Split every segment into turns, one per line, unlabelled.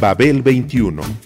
Babel 21.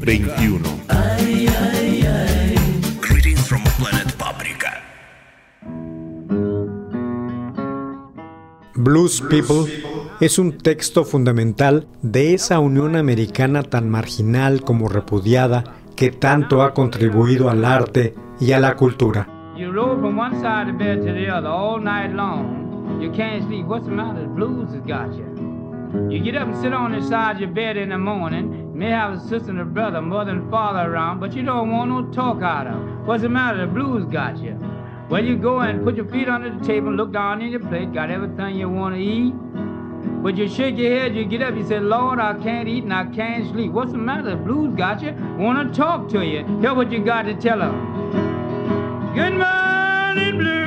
21.
Greetings from planet Paprika.
Blues People es un texto fundamental de esa Unión Americana tan marginal como repudiada que tanto ha contribuido al arte y a la cultura.
You roll from one side of the bed to the other all night long. You can't sleep. What's the matter? The blues has got you. You get up and sit on the side of your bed in the morning. May have a sister and a brother, mother and father around, but you don't want no talk out of. What's the matter? The blues got you. Well, you go and put your feet under the table, look down in your plate, got everything you want to eat. But you shake your head, you get up, you say, Lord, I can't eat and I can't sleep. What's the matter? The blues got you. Want to talk to you. Hear what you got to tell them. Good morning, blues.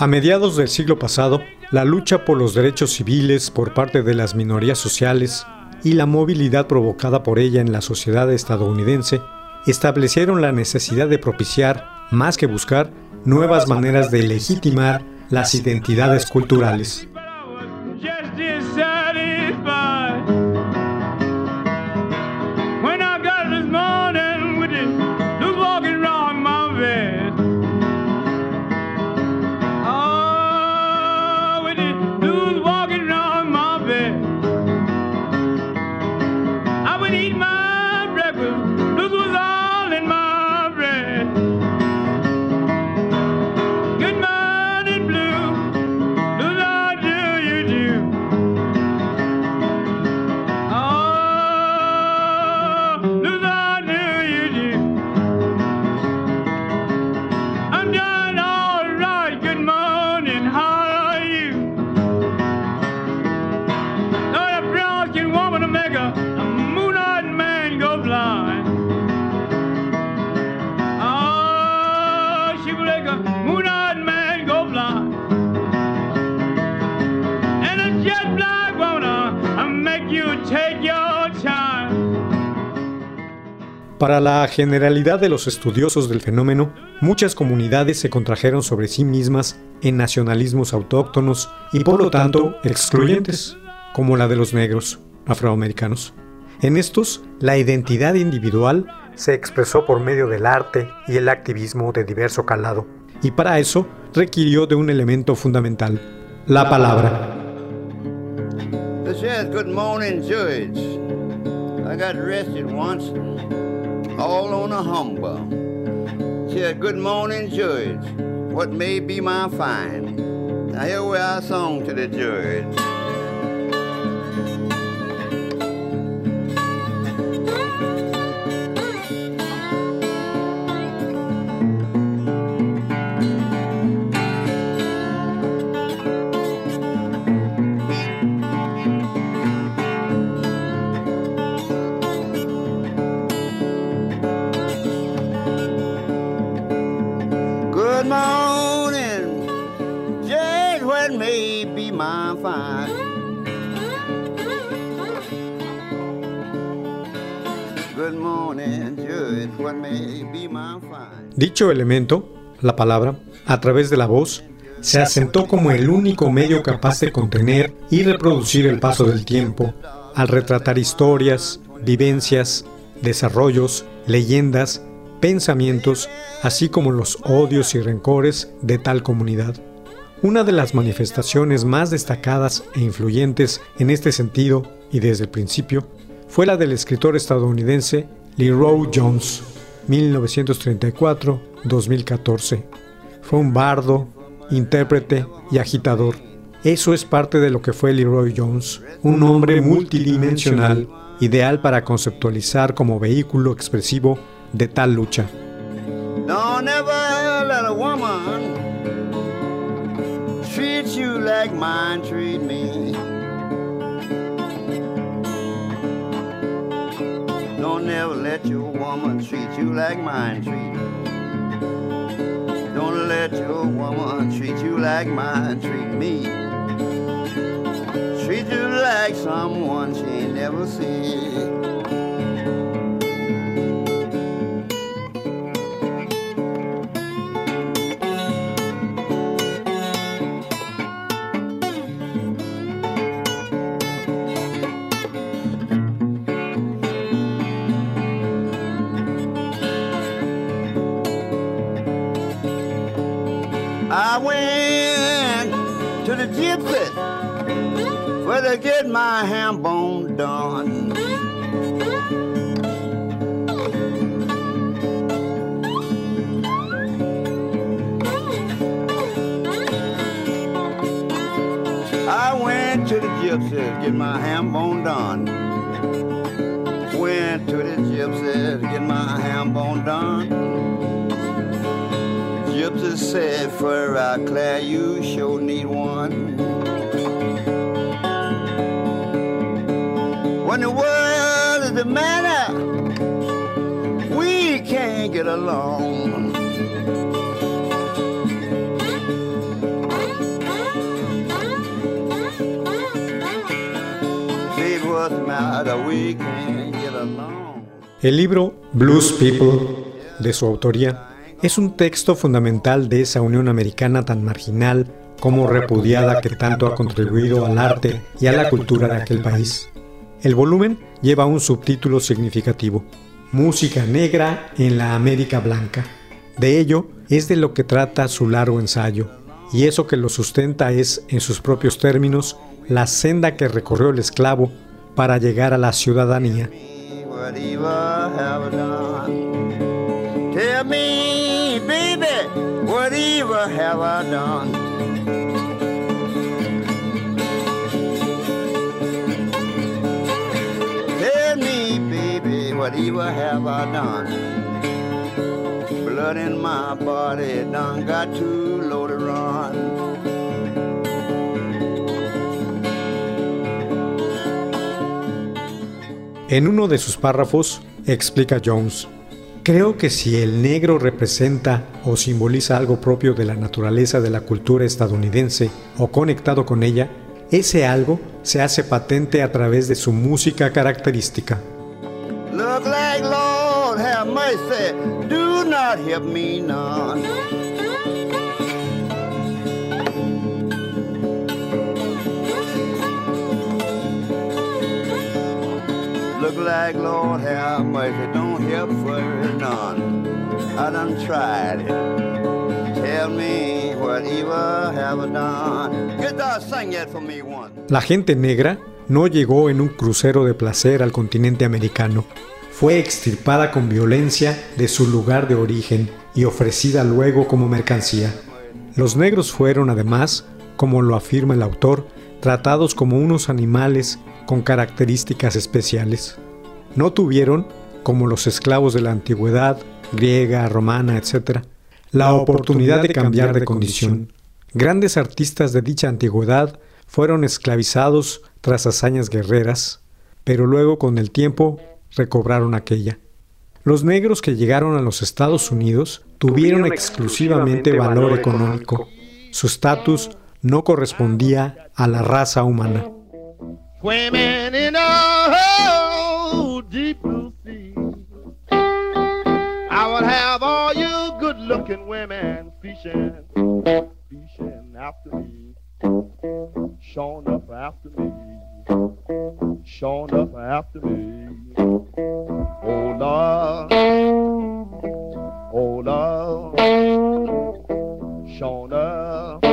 A mediados del siglo pasado, la lucha por los derechos civiles por parte de las minorías sociales y la movilidad provocada por ella en la sociedad estadounidense establecieron la necesidad de propiciar, más que buscar, nuevas maneras de legitimar las identidades culturales. Para la generalidad de los estudiosos del fenómeno, muchas comunidades se contrajeron sobre sí mismas en nacionalismos autóctonos y por lo tanto excluyentes, como la de los negros afroamericanos. En estos, la identidad individual se expresó por medio del arte y el activismo de diverso calado, y para eso requirió de un elemento fundamental, la palabra.
This is Good Morning. I got arrested all on a humbug. Said, Good morning, George. What may be my fine? Now here we are song to the judge.
Dicho elemento, la palabra, a través de la voz, se asentó como el único medio capaz de contener y reproducir el paso del tiempo, al retratar historias, vivencias, desarrollos, leyendas, pensamientos, así como los odios y rencores de tal comunidad. Una de las manifestaciones más destacadas e influyentes en este sentido y desde el principio fue la del escritor estadounidense Leroy Jones, 1934-2014. Fue un bardo, intérprete y agitador. Eso es parte de lo que fue Leroy Jones, un hombre multidimensional, ideal para conceptualizar como vehículo expresivo de tal lucha.
Don't let your woman treat you like mine treat. Don't let your woman treat you like mine treat me. Treat you like someone she ain't never seen. Get my ham bone done. I went to the gypsies get my ham bone done. Went to the gypsies get my ham bone done. Gypsy said, for I Claire, you sure need one. The world is the matter? We can't get along.
El libro Blues People, de su autoría, es un texto fundamental de esa Unión Americana tan marginal como repudiada que tanto ha contribuido al arte y a la cultura de aquel país. El volumen lleva un subtítulo significativo, Música Negra en la América Blanca. De ello es de lo que trata su largo ensayo, y eso que lo sustenta es, en sus propios términos, la senda que recorrió el esclavo para llegar a la ciudadanía.
Tell me, baby, have I done?
En uno de sus párrafos explica Jones, creo que si el negro representa o simboliza algo propio de la naturaleza de la cultura estadounidense o conectado con ella, ese algo se hace patente a través de su música característica.
Not help me none. Look like Lord have mercy, don't help for none. I done tried it. Tell me whatever have I done. Guitar, sing that for me one.
La gente negra no llegó en un crucero de placer al continente americano. Fue extirpada con violencia de su lugar de origen y ofrecida luego como mercancía. Los negros fueron además, como lo afirma el autor, tratados como unos animales con características especiales. No tuvieron, como los esclavos de la antigüedad, griega, romana, etc., la oportunidad de cambiar de condición. Grandes artistas de dicha antigüedad fueron esclavizados tras hazañas guerreras, pero luego con el tiempo recobraron aquella. Los negros que llegaron a los Estados Unidos tuvieron exclusivamente valor económico. Su estatus no correspondía a la raza humana.
Swimming in a deep blue sea. I would have all you good looking women fishing, fishing after me, showing up after me, showing up after me. Lord, oh showing up.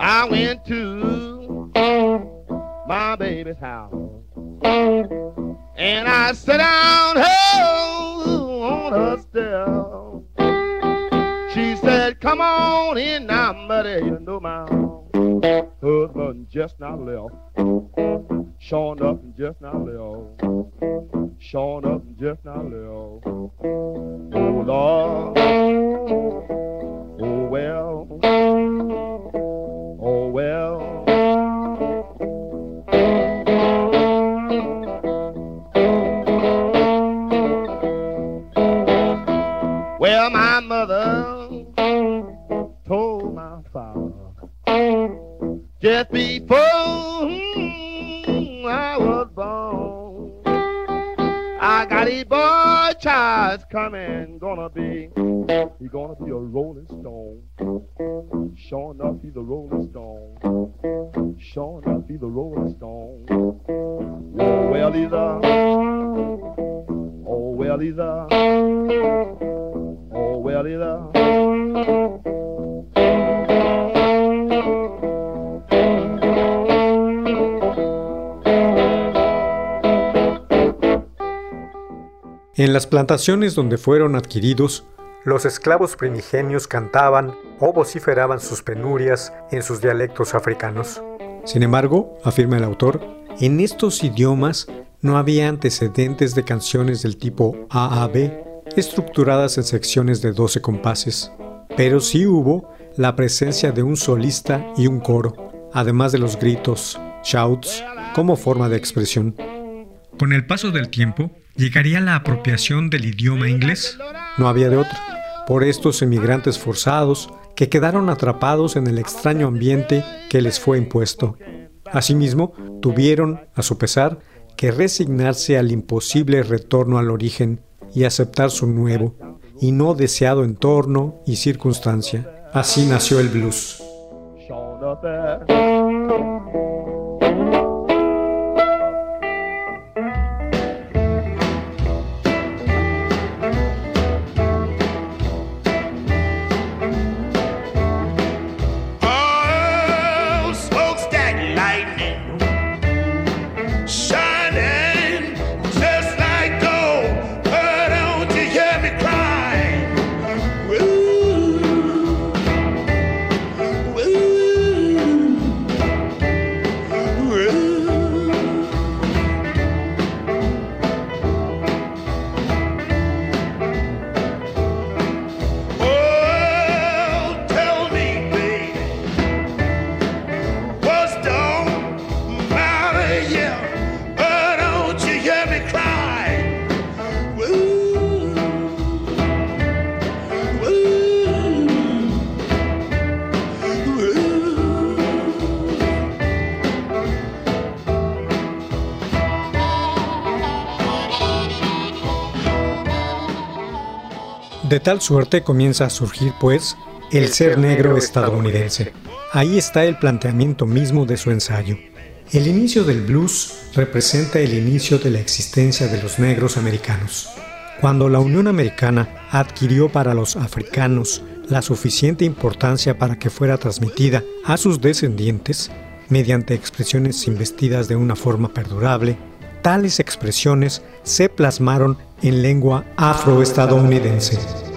I went to my baby's house and I sat down oh,
on her step. She said, Come on in now, buddy. Just now left. Showing up and just now left. Showing up and just now left. Oh, Lord. Oh, well. Oh, well. Well, my mother told my father just before A rolling stone. Sure enough, he's a rolling stone. Oh, well, he's a, oh, well, he's a, oh, well, he's a.
En las plantaciones donde fueron adquiridos, los esclavos primigenios cantaban o vociferaban sus penurias en sus dialectos africanos. Sin embargo, afirma el autor, en estos idiomas no había antecedentes de canciones del tipo AAB, estructuradas en secciones de 12 compases, pero sí hubo la presencia de un solista y un coro, además de los gritos, shouts, como forma de expresión. Con el paso del tiempo, ¿llegaría la apropiación del idioma inglés? No había de otra. Por estos emigrantes forzados que quedaron atrapados en el extraño ambiente que les fue impuesto. Asimismo, tuvieron, a su pesar, que resignarse al imposible retorno al origen y aceptar su nuevo y no deseado entorno y circunstancia. Así nació el blues. De tal suerte comienza a surgir, pues, el ser negro estadounidense. Ahí está el planteamiento mismo de su ensayo. El inicio del blues representa el inicio de la existencia de los negros americanos. Cuando la Unión Americana adquirió para los africanos la suficiente importancia para que fuera transmitida a sus descendientes, mediante expresiones investidas de una forma perdurable, tales expresiones se plasmaron en lengua afroestadounidense.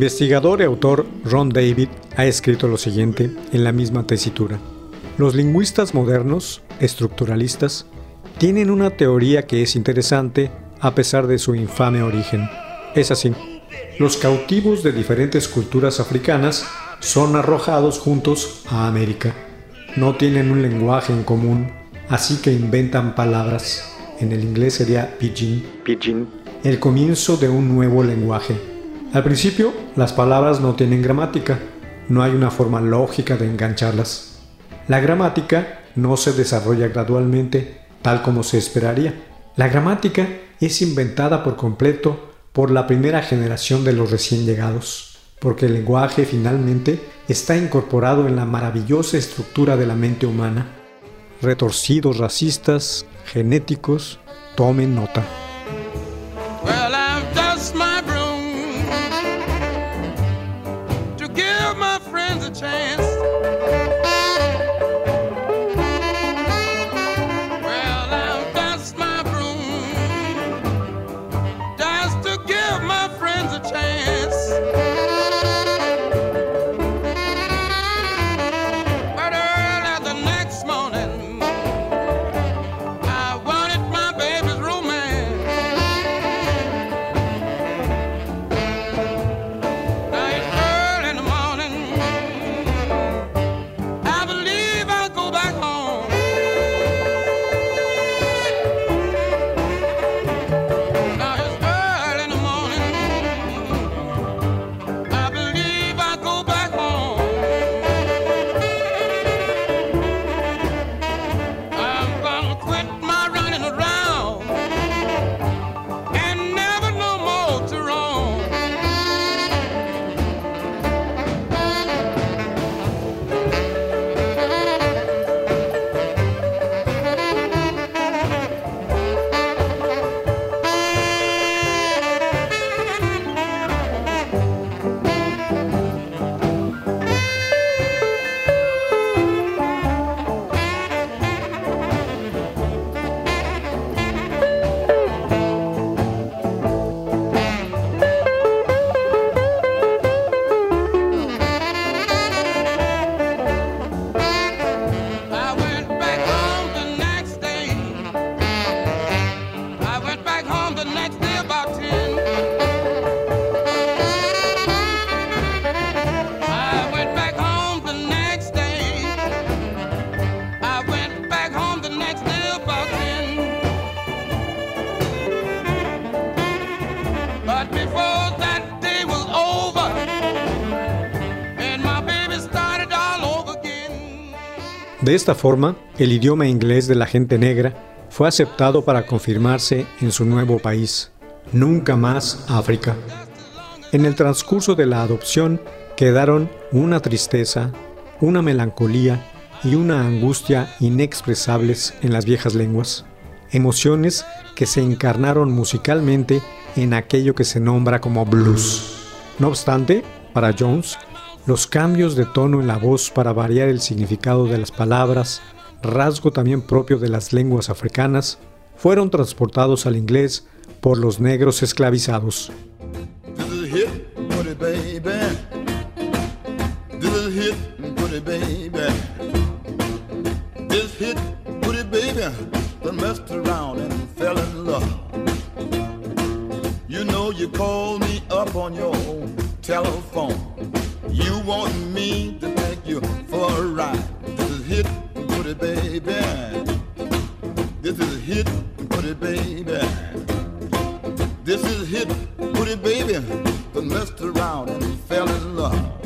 Investigador y autor Ron David ha escrito lo siguiente en la misma tesitura. Los lingüistas modernos, estructuralistas, tienen una teoría que es interesante a pesar de su infame origen. Es así. Los cautivos de diferentes culturas africanas son arrojados juntos a América. No tienen un lenguaje en común, así que inventan palabras. En el inglés sería pidgin, pidgin, el comienzo de un nuevo lenguaje. Al principio, las palabras no tienen gramática, no hay una forma lógica de engancharlas. La gramática no se desarrolla gradualmente tal como se esperaría. La gramática es inventada por completo por la primera generación de los recién llegados, porque el lenguaje finalmente está incorporado en la maravillosa estructura de la mente humana. Retorcidos racistas, genéticos, tomen nota. De esta forma, el idioma inglés de la gente negra fue aceptado para confirmarse en su nuevo país, nunca más África. En el transcurso de la adopción quedaron una tristeza, una melancolía y una angustia inexpresables en las viejas lenguas, emociones que se encarnaron musicalmente en aquello que se nombra como blues. No obstante, para Jones, los cambios de tono en la voz para variar el significado de las palabras, rasgo también propio de las lenguas africanas, fueron transportados al inglés por los negros esclavizados.
You know you called me up on your telephone. You want me to take you for a ride. This is hit, put it, baby. This is hit, put it, baby. This is hit, put it baby, but messed around and fell in love.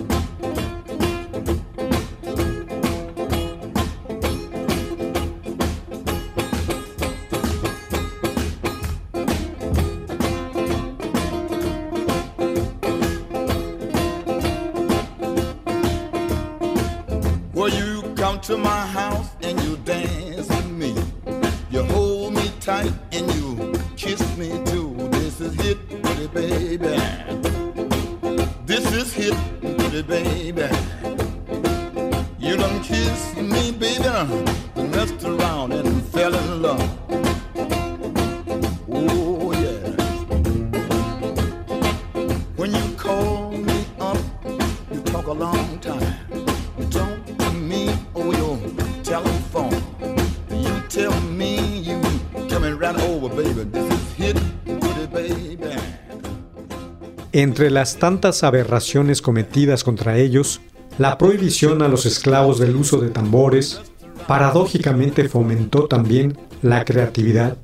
Entre las tantas aberraciones cometidas contra ellos, la prohibición a los esclavos del uso de tambores paradójicamente fomentó también la creatividad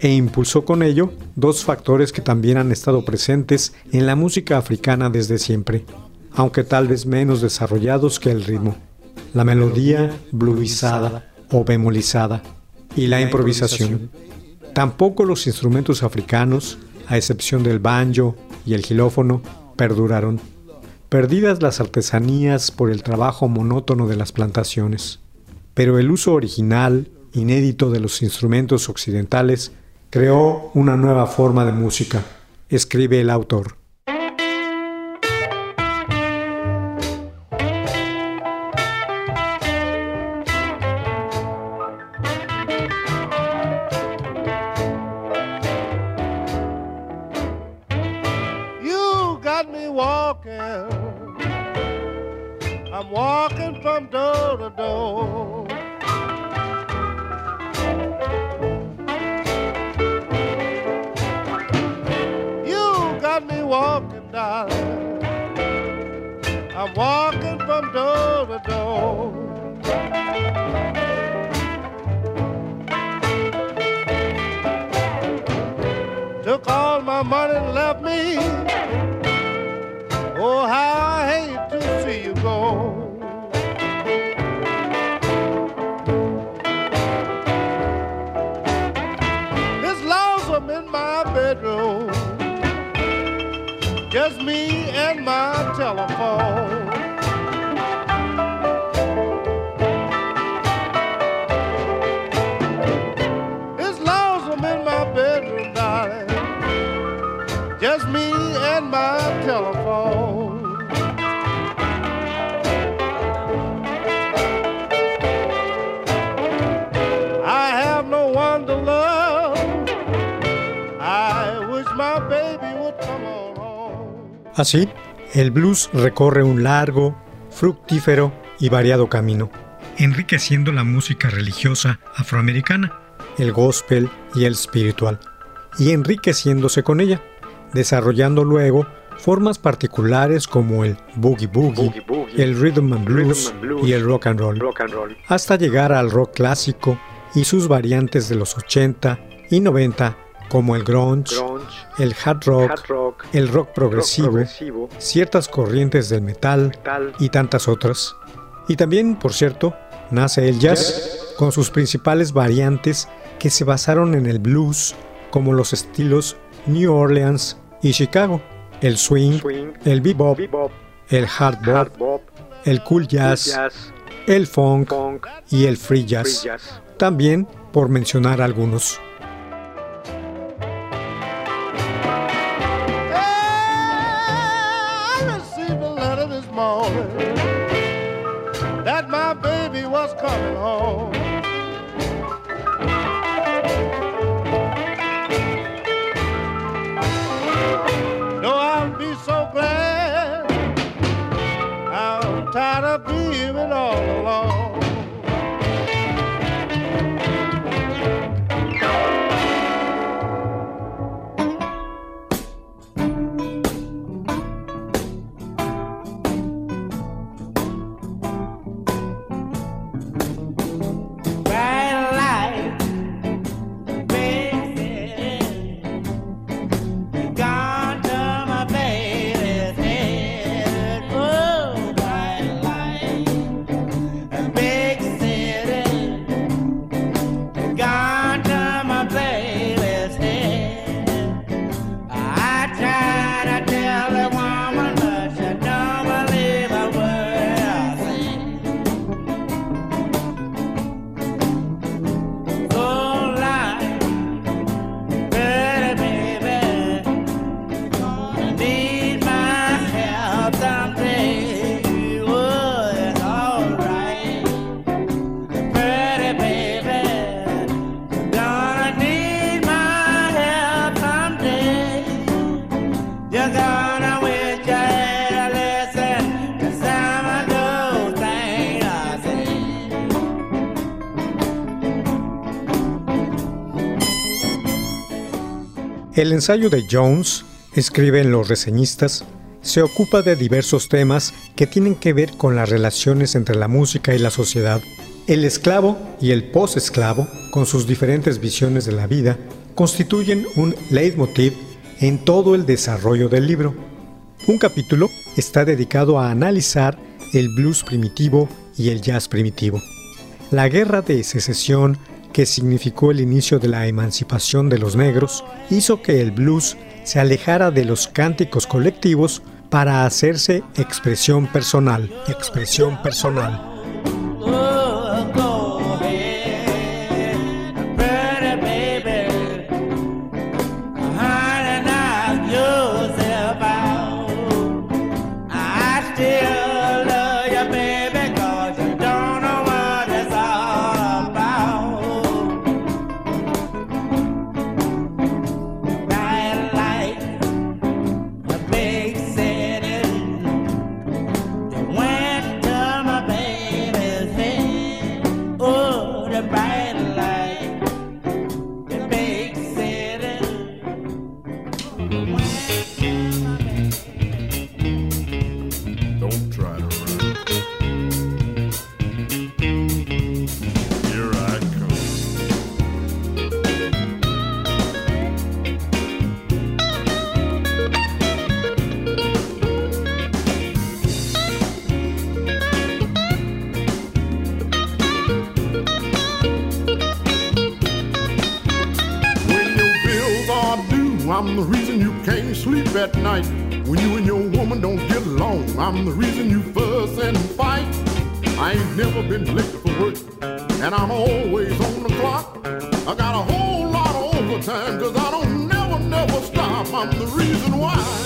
e impulsó con ello dos factores que también han estado presentes en la música africana desde siempre, aunque tal vez menos desarrollados que el ritmo. La melodía bluesada o bemolizada y la improvisación. Tampoco los instrumentos africanos, a excepción del banjo y el xilófono, perduraron, perdidas las artesanías por el trabajo monótono de las plantaciones. Pero el uso original, inédito de los instrumentos occidentales, creó una nueva forma de música, escribe el autor.
Just me and my telephone. It's lonesome in my bedroom, darling. Just me and my telephone.
Así, el blues recorre un largo, fructífero y variado camino, enriqueciendo la música religiosa afroamericana, el gospel y el espiritual, y enriqueciéndose con ella, desarrollando luego formas particulares como el boogie boogie, el rhythm and blues y el rock and roll, hasta llegar al rock clásico y sus variantes de los 80 y 90 como el grunge, el hard rock, el rock progresivo, ciertas corrientes del metal y tantas otras. Y también, por cierto, nace el jazz con sus principales variantes que se basaron en el blues como los estilos New Orleans y Chicago, el swing, el bebop, el hard bop, el cool jazz, el funk y el free jazz. También por mencionar algunos. El ensayo de Jones, escriben los reseñistas, se ocupa de diversos temas que tienen que ver con las relaciones entre la música y la sociedad, el esclavo y el post-esclavo, con sus diferentes visiones de la vida, constituyen un leitmotiv en todo el desarrollo del libro. Un capítulo está dedicado a analizar el blues primitivo y el jazz primitivo. La guerra de secesión, que significó el inicio de la emancipación de los negros, hizo que el blues se alejara de los cánticos colectivos para hacerse expresión personal, expresión personal.
At night. When you and your woman don't get along, I'm the reason you fuss and fight. I ain't never been late for work, and I'm always on the clock. I got a whole lot of overtime, cause I don't never, never stop. I'm the reason why.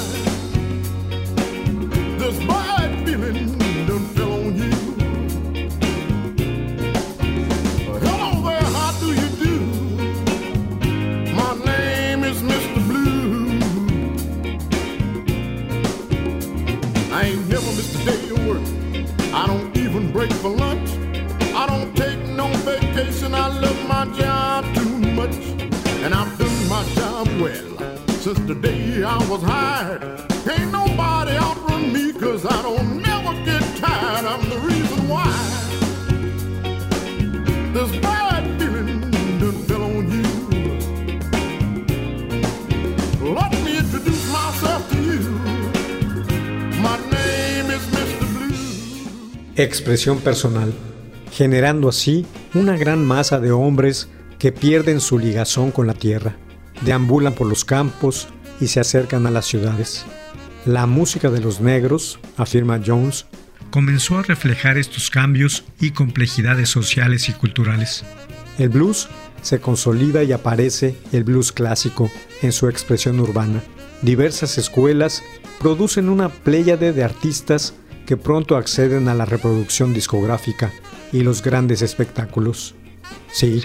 Vacation. I love my job too much. And I've done my job well since the day I was hired. Nobody outrun me cause I don't never get tired. I'm the reason why. This bad feeling done fell on you. Let me introduce myself to you. My name is Mr. Blue.
Expresión personal, generando así una gran masa de hombres que pierden su ligazón con la tierra, deambulan por los campos y se acercan a las ciudades. La música de los negros, afirma Jones, comenzó a reflejar estos cambios y complejidades sociales y culturales. El blues se consolida y aparece el blues clásico en su expresión urbana. Diversas escuelas producen una pléyade de artistas que pronto acceden a la reproducción discográfica y los grandes espectáculos. Sí,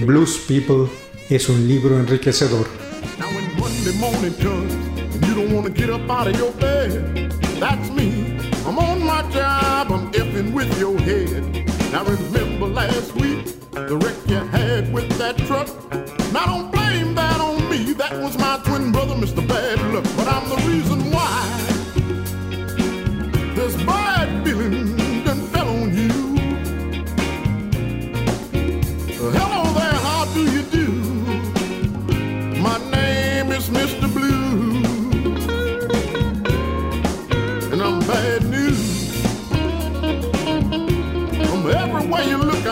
Blues People es un libro enriquecedor.
Now when Monday morning comes and you don't want to get up out of your bed, that's me. I'm on my job, I'm effing with your head. Now remember last week, the wreck you had with that truck? Now don't blame that on me, that was my twin brother, Mr. Bad Luck. But I'm the reason why this bad feeling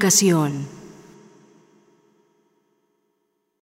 Educación.